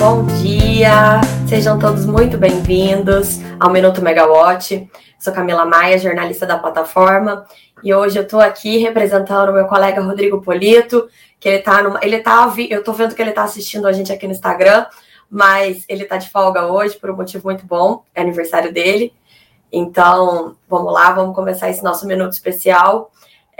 Bom dia, sejam todos muito bem-vindos ao Minuto Megawatt. Sou Camila Maia, jornalista da plataforma, e hoje eu estou aqui representando o meu colega Rodrigo Polito, que ele está numa, ele tá, eu estou vendo que ele está assistindo a gente aqui no Instagram, mas ele está de folga hoje por um motivo muito bom, é aniversário dele. Então, vamos lá, vamos começar esse nosso minuto especial.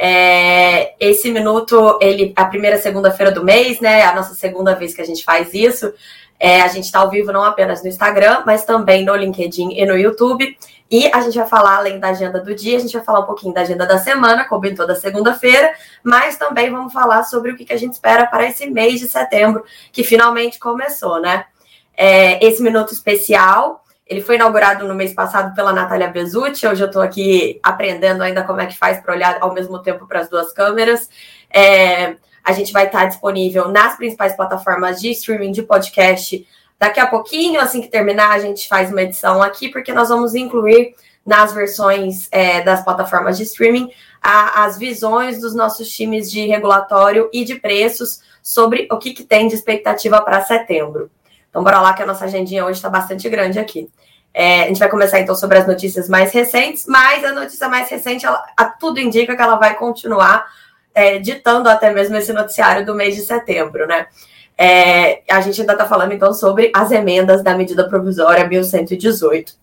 É, esse minuto, ele, a primeira segunda-feira do mês, né? A nossa segunda vez que a gente faz isso. É, a gente está ao vivo não apenas no Instagram, mas também no LinkedIn e no YouTube. E a gente vai falar, além da agenda do dia, a gente vai falar um pouquinho da agenda da semana, como em toda segunda-feira, mas também vamos falar sobre o que a gente espera para esse mês de setembro, que finalmente começou, né? É, esse minuto especial, ele foi inaugurado no mês passado pela Natália Bezutti. Hoje eu estou aqui aprendendo ainda como é que faz para olhar ao mesmo tempo para as duas câmeras. É, a gente vai estar disponível nas principais plataformas de streaming de podcast. Daqui a pouquinho, assim que terminar, a gente faz uma edição aqui, porque nós vamos incluir nas versões é, das plataformas de streaming a, as visões dos nossos times de regulatório e de preços sobre o que, que tem de expectativa para setembro. Então, bora lá, que a nossa agendinha hoje está bastante grande aqui. É, a gente vai começar então sobre as notícias mais recentes, mas a notícia mais recente, ela, a, tudo indica que ela vai continuar é, ditando até mesmo esse noticiário do mês de setembro, né? É, a gente ainda está falando então sobre as emendas da medida provisória 1118.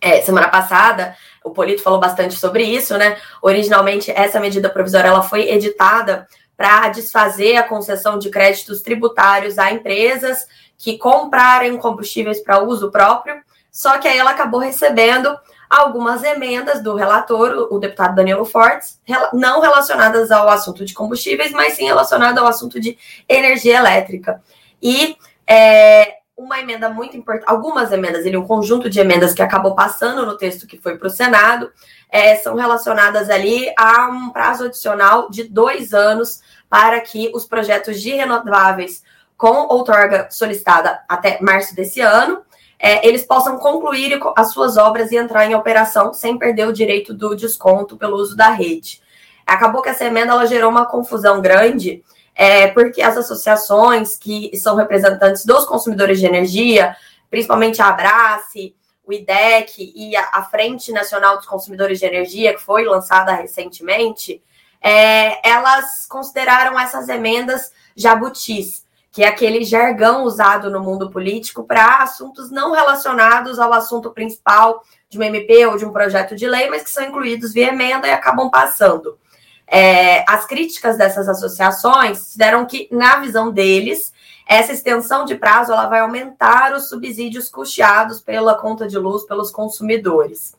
É, semana passada, o Polito falou bastante sobre isso, né? Originalmente, essa medida provisória ela foi editada para desfazer a concessão de créditos tributários a empresas que comprarem combustíveis para uso próprio, só que aí ela acabou recebendo algumas emendas do relator, o deputado Danilo Fortes, não relacionadas ao assunto de combustíveis, mas sim relacionadas ao assunto de energia elétrica. E é, uma emenda muito importante, algumas emendas, ele um conjunto de emendas que acabou passando no texto que foi para o Senado, é, são relacionadas ali a um prazo adicional de dois anos para que os projetos de renováveis com outorga solicitada até março desse ano é, eles possam concluir as suas obras e entrar em operação sem perder o direito do desconto pelo uso da rede. Acabou que essa emenda ela gerou uma confusão grande, é, porque as associações que são representantes dos consumidores de energia, principalmente a Abrace, o IDEC e a, Frente Nacional dos Consumidores de Energia, que foi lançada recentemente, é, elas consideraram essas emendas jabutis que é aquele jargão usado no mundo político para assuntos não relacionados ao assunto principal de uma MP ou de um projeto de lei, mas que são incluídos via emenda e acabam passando. É, as críticas dessas associações deram que, na visão deles, essa extensão de prazo ela vai aumentar os subsídios custeados pela conta de luz pelos consumidores.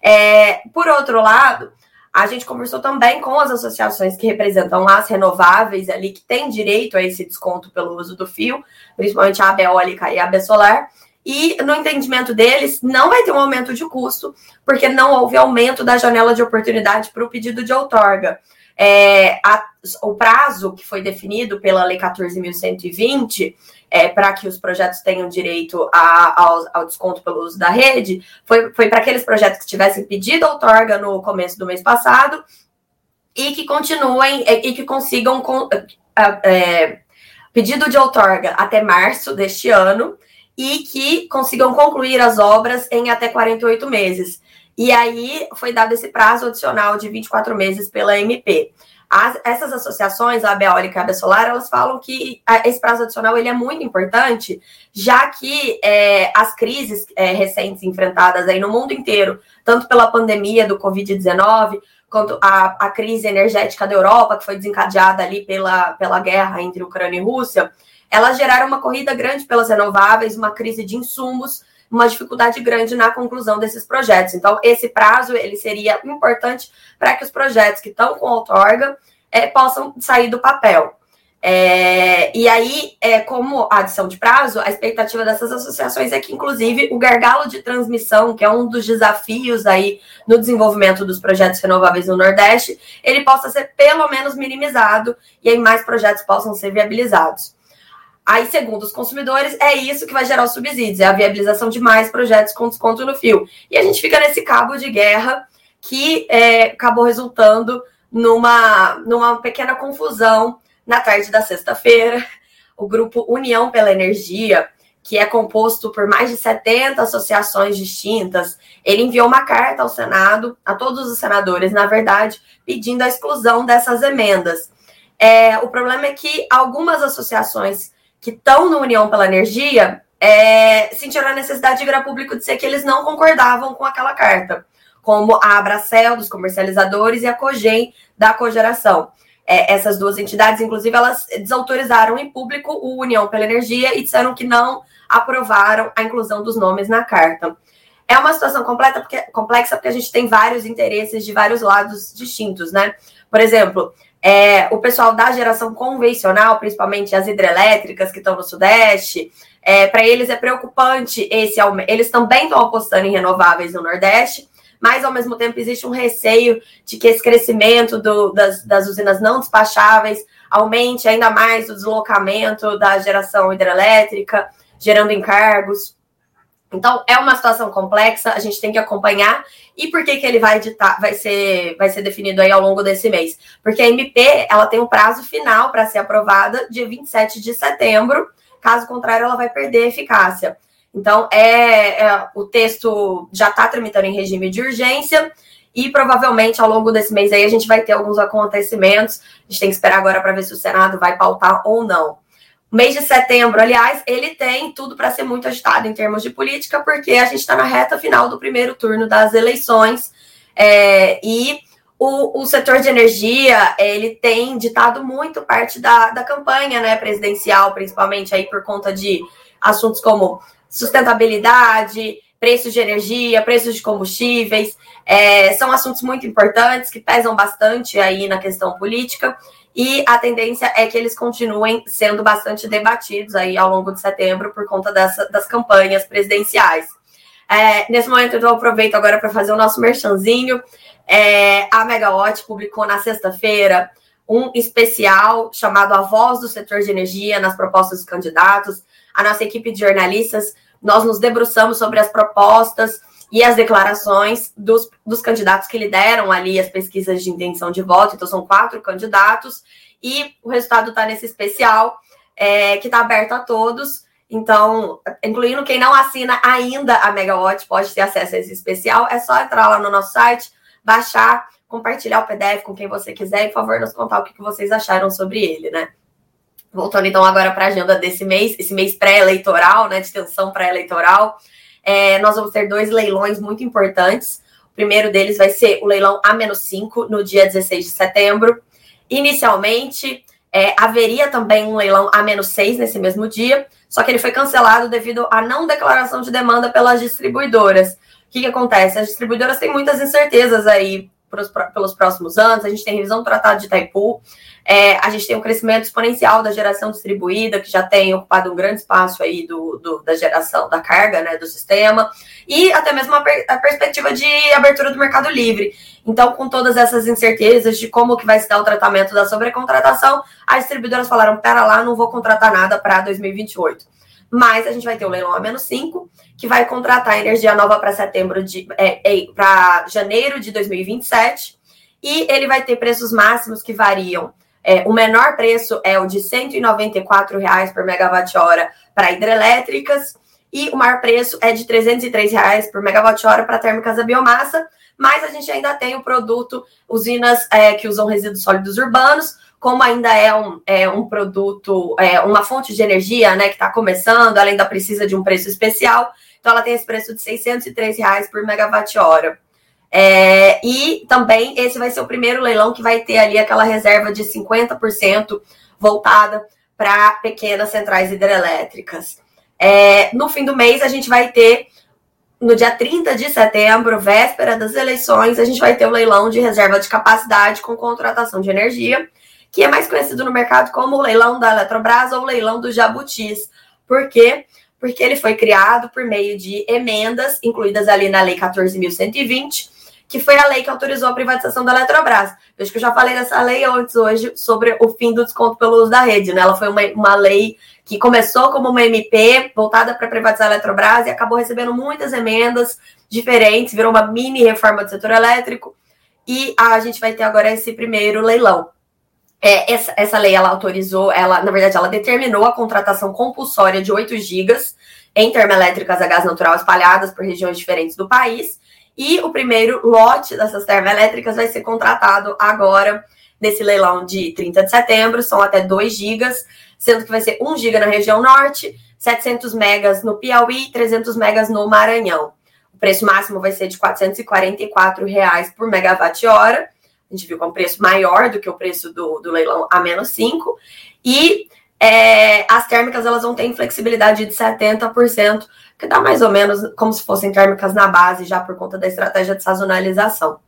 É, por outro lado, a gente conversou também com as associações que representam as renováveis ali, que têm direito a esse desconto pelo uso do fio, principalmente a AB eólica e a AB solar. E no entendimento deles, não vai ter um aumento de custo, porque não houve aumento da janela de oportunidade para o pedido de outorga. É, a, o prazo que foi definido pela Lei 14.120 é, para que os projetos tenham direito a, ao, ao, desconto pelo uso da rede, foi, foi para aqueles projetos que tivessem pedido outorga no começo do mês passado e que continuem é, e que consigam é, pedido de outorga até março deste ano e que consigam concluir as obras em até 48 meses. E aí foi dado esse prazo adicional de 24 meses pela MP. As, essas associações, a Beólica e a Besolar, elas falam que a, esse prazo adicional ele é muito importante, já que é, as crises é, recentes enfrentadas aí no mundo inteiro, tanto pela pandemia do Covid-19, quanto a, a crise energética da Europa, que foi desencadeada ali pela, pela guerra entre Ucrânia e Rússia, elas geraram uma corrida grande pelas renováveis, uma crise de insumos, uma dificuldade grande na conclusão desses projetos. Então, esse prazo ele seria importante para que os projetos que estão com outorga é, possam sair do papel. É, e aí, é, como adição de prazo, a expectativa dessas associações é que, inclusive, o gargalo de transmissão, que é um dos desafios aí no desenvolvimento dos projetos renováveis no Nordeste, ele possa ser pelo menos minimizado e aí mais projetos possam ser viabilizados. Aí, segundo os consumidores, é isso que vai gerar os subsídios, é a viabilização de mais projetos com desconto no fio. E a gente fica nesse cabo de guerra que é, acabou resultando numa, numa pequena confusão na tarde da sexta-feira. o grupo União pela Energia, que é composto por mais de 70 associações distintas, ele enviou uma carta ao Senado, a todos os senadores, na verdade, pedindo a exclusão dessas emendas. É, o problema é que algumas associações que estão no União pela Energia é, sentiram a necessidade de virar público de ser que eles não concordavam com aquela carta, como a Abracel, dos comercializadores, e a Cogem, da cogeração. É, essas duas entidades, inclusive, elas desautorizaram em público o União pela Energia e disseram que não aprovaram a inclusão dos nomes na carta. É uma situação completa porque, complexa porque a gente tem vários interesses de vários lados distintos, né? Por exemplo, é, o pessoal da geração convencional, principalmente as hidrelétricas que estão no Sudeste, é, para eles é preocupante esse aumento. Eles também estão apostando em renováveis no Nordeste, mas ao mesmo tempo existe um receio de que esse crescimento do, das, das usinas não despacháveis aumente ainda mais o deslocamento da geração hidrelétrica gerando encargos. Então, é uma situação complexa, a gente tem que acompanhar. E por que, que ele vai editar, vai ser, vai ser definido aí ao longo desse mês? Porque a MP ela tem um prazo final para ser aprovada dia 27 de setembro. Caso contrário, ela vai perder eficácia. Então, é, é o texto já está tramitando em regime de urgência e provavelmente ao longo desse mês aí a gente vai ter alguns acontecimentos. A gente tem que esperar agora para ver se o Senado vai pautar ou não. Mês de setembro, aliás, ele tem tudo para ser muito agitado em termos de política, porque a gente está na reta final do primeiro turno das eleições é, e o, o, setor de energia ele tem ditado muito parte da, da campanha né, presidencial, principalmente aí por conta de assuntos como sustentabilidade, preços de energia, preços de combustíveis, é, são assuntos muito importantes que pesam bastante aí na questão política e a tendência é que eles continuem sendo bastante debatidos aí ao longo de setembro por conta dessa, das campanhas presidenciais. É, nesse momento, eu aproveito agora para fazer o nosso merchanzinho. É, a Megawatt publicou na sexta-feira um especial chamado A Voz do Setor de Energia nas propostas dos candidatos. A nossa equipe de jornalistas, nós nos debruçamos sobre as propostas e as declarações dos, dos candidatos que lideram ali as pesquisas de intenção de voto. Então, são quatro candidatos, e o resultado está nesse especial, é, que está aberto a todos. Então, incluindo quem não assina ainda a Megawatt, pode ter acesso a esse especial. É só entrar lá no nosso site, baixar, compartilhar o PDF com quem você quiser e, por favor, nos contar o que vocês acharam sobre ele, né? Voltando então agora para a agenda desse mês, esse mês pré-eleitoral, né, de tensão pré-eleitoral. É, nós vamos ter dois leilões muito importantes. O primeiro deles vai ser o leilão A-5, no dia 16 de setembro. Inicialmente, é, haveria também um leilão A-6 nesse mesmo dia, só que ele foi cancelado devido à não declaração de demanda pelas distribuidoras. O que, que acontece? As distribuidoras têm muitas incertezas aí pros, pelos próximos anos, a gente tem revisão do Tratado de Itaipu, é, a gente tem um crescimento exponencial da geração distribuída, que já tem ocupado um grande espaço aí do, do da geração da carga né, do sistema, e até mesmo a, per, a, perspectiva de abertura do mercado livre. Então, com todas essas incertezas de como que vai se dar o tratamento da sobrecontratação, as distribuidoras falaram, pera lá, não vou contratar nada para 2028 mas a gente vai ter o leilão a menos 5, que vai contratar energia nova para setembro de é, é, para janeiro de 2027, e ele vai ter preços máximos que variam. É, o menor preço é o de 194 reais por megawatt-hora para hidrelétricas, e o maior preço é de 303 reais por megawatt-hora para térmicas a biomassa, mas a gente ainda tem o produto usinas é, que usam resíduos sólidos urbanos, como ainda é um, é um produto, é uma fonte de energia, né, que está começando, ela ainda precisa de um preço especial, então ela tem esse preço de 603 reais por megawatt-hora. É, e também esse vai ser o primeiro leilão que vai ter ali aquela reserva de 50% voltada para pequenas centrais hidrelétricas. É, no fim do mês, a gente vai ter, no dia 30 de setembro, véspera das eleições, a gente vai ter o leilão de reserva de capacidade com contratação de energia que é mais conhecido no mercado como o leilão da Eletrobras ou o leilão do Jabutis. Por quê? Porque ele foi criado por meio de emendas incluídas ali na Lei 14.120, que foi a lei que autorizou a privatização da Eletrobras. Vejo que eu já falei dessa lei antes hoje sobre o fim do desconto pelo uso da rede. Né? Ela foi uma, uma lei que começou como uma MP voltada para privatizar a Eletrobras e acabou recebendo muitas emendas diferentes, virou uma mini reforma do setor elétrico. E a gente vai ter agora esse primeiro leilão. É, essa, essa lei ela autorizou, ela, na verdade, ela determinou a contratação compulsória de 8 gigas em termoelétricas a gás natural espalhadas por regiões diferentes do país. E o primeiro lote dessas termoelétricas vai ser contratado agora nesse leilão de 30 de setembro, são até 2 gigas, sendo que vai ser 1 giga na região norte, 700 megas no Piauí, 300 megas no Maranhão. O preço máximo vai ser de 444 reais por megawatt-hora. A gente viu que é um preço maior do que o preço do, do leilão a menos 5. E é, as térmicas elas vão ter flexibilidade de 70%, que dá mais ou menos como se fossem térmicas na base, já por conta da estratégia de sazonalização.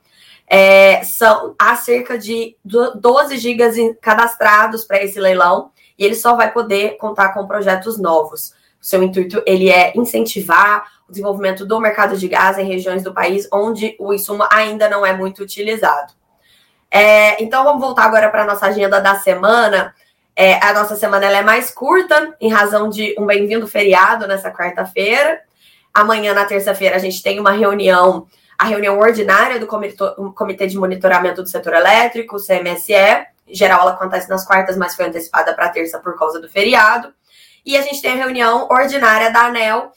É, são há cerca de 12 gigas cadastrados para esse leilão e ele só vai poder contar com projetos novos. O seu intuito ele é incentivar o desenvolvimento do mercado de gás em regiões do país onde o insumo ainda não é muito utilizado. É, então vamos voltar agora para a nossa agenda da semana. É, a nossa semana é mais curta, em razão de um bem-vindo feriado nessa quarta-feira. Amanhã, na terça-feira, a gente tem uma reunião a reunião ordinária do Comitê de Monitoramento do Setor Elétrico, CMSE. Em geral, ela acontece nas quartas, mas foi antecipada para terça por causa do feriado. E a gente tem a reunião ordinária da ANEL.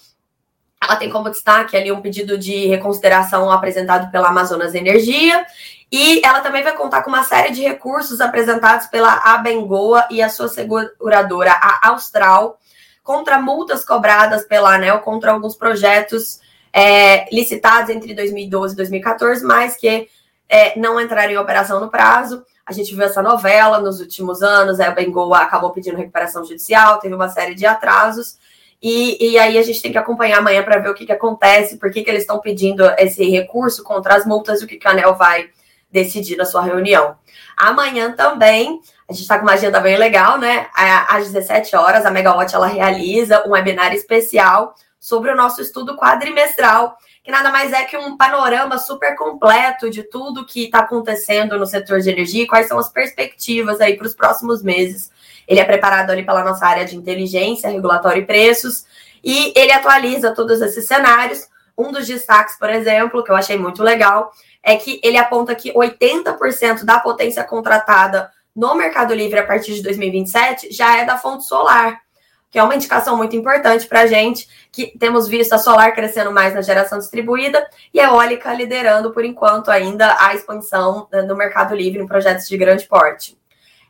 Ela tem como destaque ali um pedido de reconsideração apresentado pela Amazonas Energia. E ela também vai contar com uma série de recursos apresentados pela Abengoa e a sua seguradora, a Austral, contra multas cobradas pela ANEL contra alguns projetos é, licitados entre 2012 e 2014, mas que é, não entraram em operação no prazo. A gente viu essa novela nos últimos anos, a Bengoa acabou pedindo recuperação judicial, teve uma série de atrasos. E, e aí a gente tem que acompanhar amanhã para ver o que, que acontece, por que, que eles estão pedindo esse recurso contra as multas e o que, que a ANEL vai decidir na sua reunião. Amanhã também, a gente está com uma agenda bem legal, né? Às 17 horas, a Megawatt ela realiza um webinar especial sobre o nosso estudo quadrimestral, que nada mais é que um panorama super completo de tudo que está acontecendo no setor de energia e quais são as perspectivas aí para os próximos meses. Ele é preparado ali pela nossa área de inteligência, regulatório e preços, e ele atualiza todos esses cenários. Um dos destaques, por exemplo, que eu achei muito legal, é que ele aponta que 80% da potência contratada no Mercado Livre a partir de 2027 já é da fonte solar que é uma indicação muito importante para a gente, que temos visto a solar crescendo mais na geração distribuída e a eólica liderando, por enquanto, ainda a expansão no mercado livre em projetos de grande porte.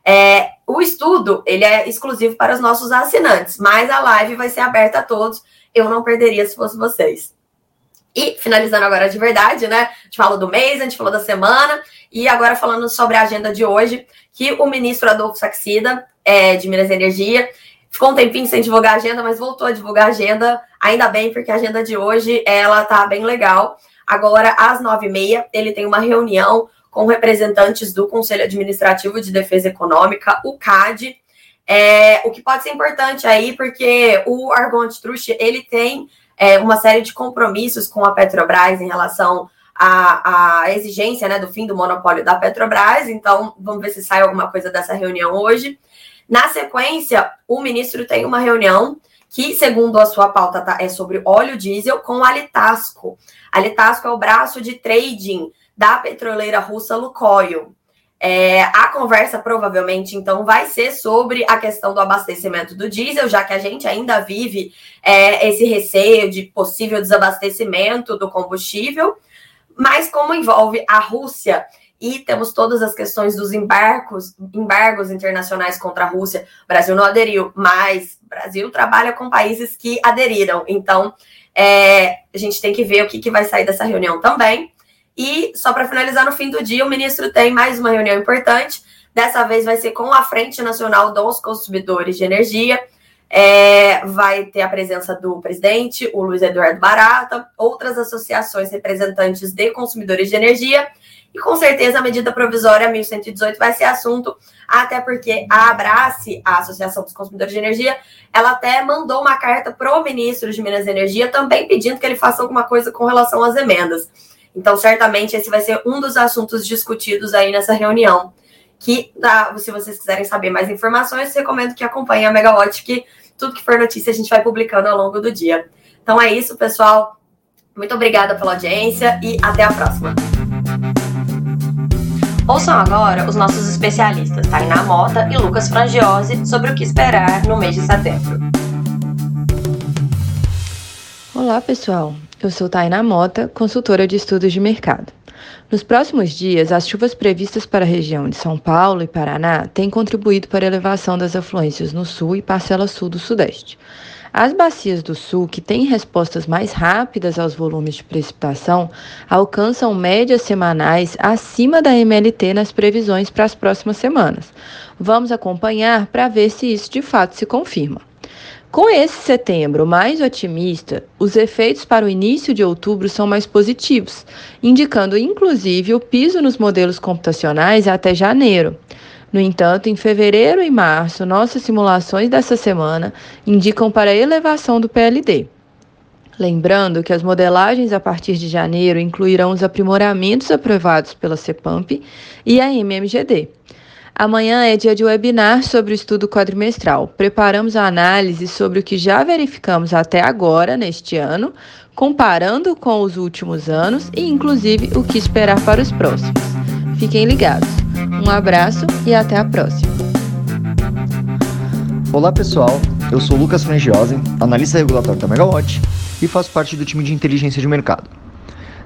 É, o estudo ele é exclusivo para os nossos assinantes, mas a live vai ser aberta a todos. Eu não perderia se fosse vocês. E finalizando agora de verdade, né? A gente falou do mês, a gente falou da semana, e agora falando sobre a agenda de hoje, que o ministro Adolfo Saxida, é, de Minas e Energia, Ficou um tempinho sem divulgar a agenda, mas voltou a divulgar a agenda. Ainda bem, porque a agenda de hoje ela tá bem legal. Agora, às nove e meia, ele tem uma reunião com representantes do Conselho Administrativo de Defesa Econômica, o CAD. É, o que pode ser importante aí, porque o Argon Antitruste, ele tem é, uma série de compromissos com a Petrobras em relação à, à exigência né, do fim do monopólio da Petrobras. Então, vamos ver se sai alguma coisa dessa reunião hoje. Na sequência, o ministro tem uma reunião que, segundo a sua pauta, tá, é sobre óleo diesel com a Litasco. A é o braço de trading da petroleira russa Lukoil. É, a conversa provavelmente então vai ser sobre a questão do abastecimento do diesel, já que a gente ainda vive é, esse receio de possível desabastecimento do combustível. Mas como envolve a Rússia e temos todas as questões dos embarcos, embargos internacionais contra a Rússia. O Brasil não aderiu, mas o Brasil trabalha com países que aderiram. Então, é, a gente tem que ver o que, que vai sair dessa reunião também. E só para finalizar, no fim do dia, o ministro tem mais uma reunião importante. Dessa vez vai ser com a Frente Nacional dos Consumidores de Energia. É, vai ter a presença do presidente, o Luiz Eduardo Barata, outras associações representantes de consumidores de energia e com certeza a medida provisória 1118 vai ser assunto, até porque a Abrace, a Associação dos Consumidores de Energia, ela até mandou uma carta para o ministro de Minas e Energia também pedindo que ele faça alguma coisa com relação às emendas. Então, certamente, esse vai ser um dos assuntos discutidos aí nessa reunião. Que, se vocês quiserem saber mais informações, recomendo que acompanhem a Megawatt, que tudo que for notícia a gente vai publicando ao longo do dia. Então é isso, pessoal. Muito obrigada pela audiência e até a próxima. Ouçam agora os nossos especialistas, Tainá Mota e Lucas Frangiosi, sobre o que esperar no mês de setembro. Olá, pessoal. Eu sou Tainá Mota, consultora de estudos de mercado. Nos próximos dias, as chuvas previstas para a região de São Paulo e Paraná têm contribuído para a elevação das afluências no sul e parcela sul do sudeste. As bacias do sul, que têm respostas mais rápidas aos volumes de precipitação, alcançam médias semanais acima da MLT nas previsões para as próximas semanas. Vamos acompanhar para ver se isso de fato se confirma. Com esse setembro mais otimista, os efeitos para o início de outubro são mais positivos, indicando inclusive o piso nos modelos computacionais até janeiro. No entanto, em fevereiro e março, nossas simulações dessa semana indicam para elevação do PLD. Lembrando que as modelagens a partir de janeiro incluirão os aprimoramentos aprovados pela CEPAMP e a MMGD. Amanhã é dia de webinar sobre o estudo quadrimestral. Preparamos a análise sobre o que já verificamos até agora neste ano, comparando com os últimos anos e, inclusive, o que esperar para os próximos. Fiquem ligados. Um abraço e até a próxima. Olá pessoal, eu sou Lucas Frangiosen, analista regulatório da Megawatt e faço parte do time de inteligência de mercado.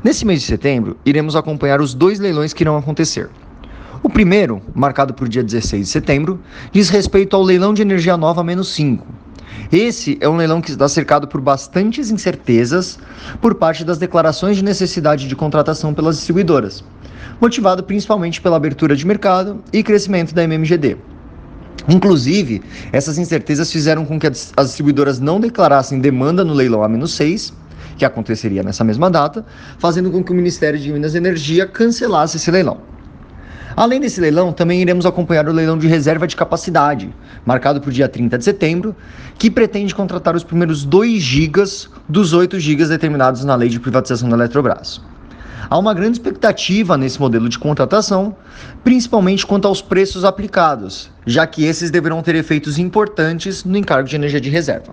Nesse mês de setembro, iremos acompanhar os dois leilões que irão acontecer. O primeiro, marcado para o dia 16 de setembro, diz respeito ao leilão de energia nova menos 5. Esse é um leilão que está cercado por bastantes incertezas por parte das declarações de necessidade de contratação pelas distribuidoras, motivado principalmente pela abertura de mercado e crescimento da MMGD. Inclusive, essas incertezas fizeram com que as distribuidoras não declarassem demanda no leilão A-6, que aconteceria nessa mesma data, fazendo com que o Ministério de Minas e Energia cancelasse esse leilão. Além desse leilão, também iremos acompanhar o leilão de reserva de capacidade, marcado para o dia 30 de setembro, que pretende contratar os primeiros 2 gigas dos 8 gigas determinados na lei de privatização da Eletrobras. Há uma grande expectativa nesse modelo de contratação, principalmente quanto aos preços aplicados, já que esses deverão ter efeitos importantes no encargo de energia de reserva.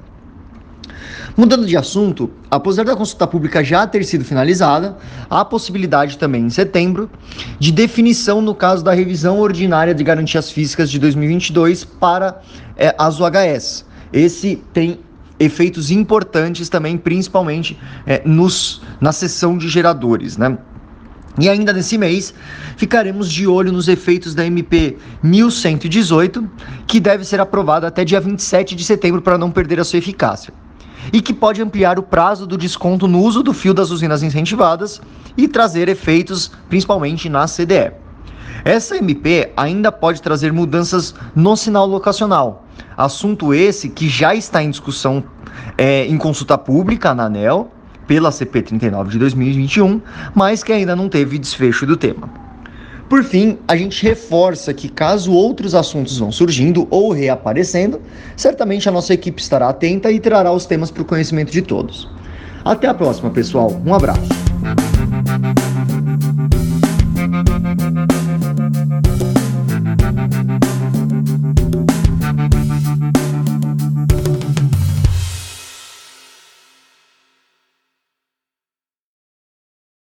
Mudando de assunto, apesar da consulta pública já ter sido finalizada, há possibilidade também em setembro de definição no caso da revisão ordinária de garantias físicas de 2022 para é, as UHS. Esse tem efeitos importantes também, principalmente é, nos, na seção de geradores, né? E ainda nesse mês, ficaremos de olho nos efeitos da MP 1118, que deve ser aprovada até dia 27 de setembro para não perder a sua eficácia e que pode ampliar o prazo do desconto no uso do fio das usinas incentivadas e trazer efeitos principalmente na CDE. Essa MP ainda pode trazer mudanças no sinal locacional, assunto esse que já está em discussão é, em consulta pública na ANEL pela CP 39 de 2021, mas que ainda não teve desfecho do tema. Por fim, a gente reforça que caso outros assuntos vão surgindo ou reaparecendo, certamente a nossa equipe estará atenta e trará os temas para o conhecimento de todos. Até a próxima, pessoal. Um abraço.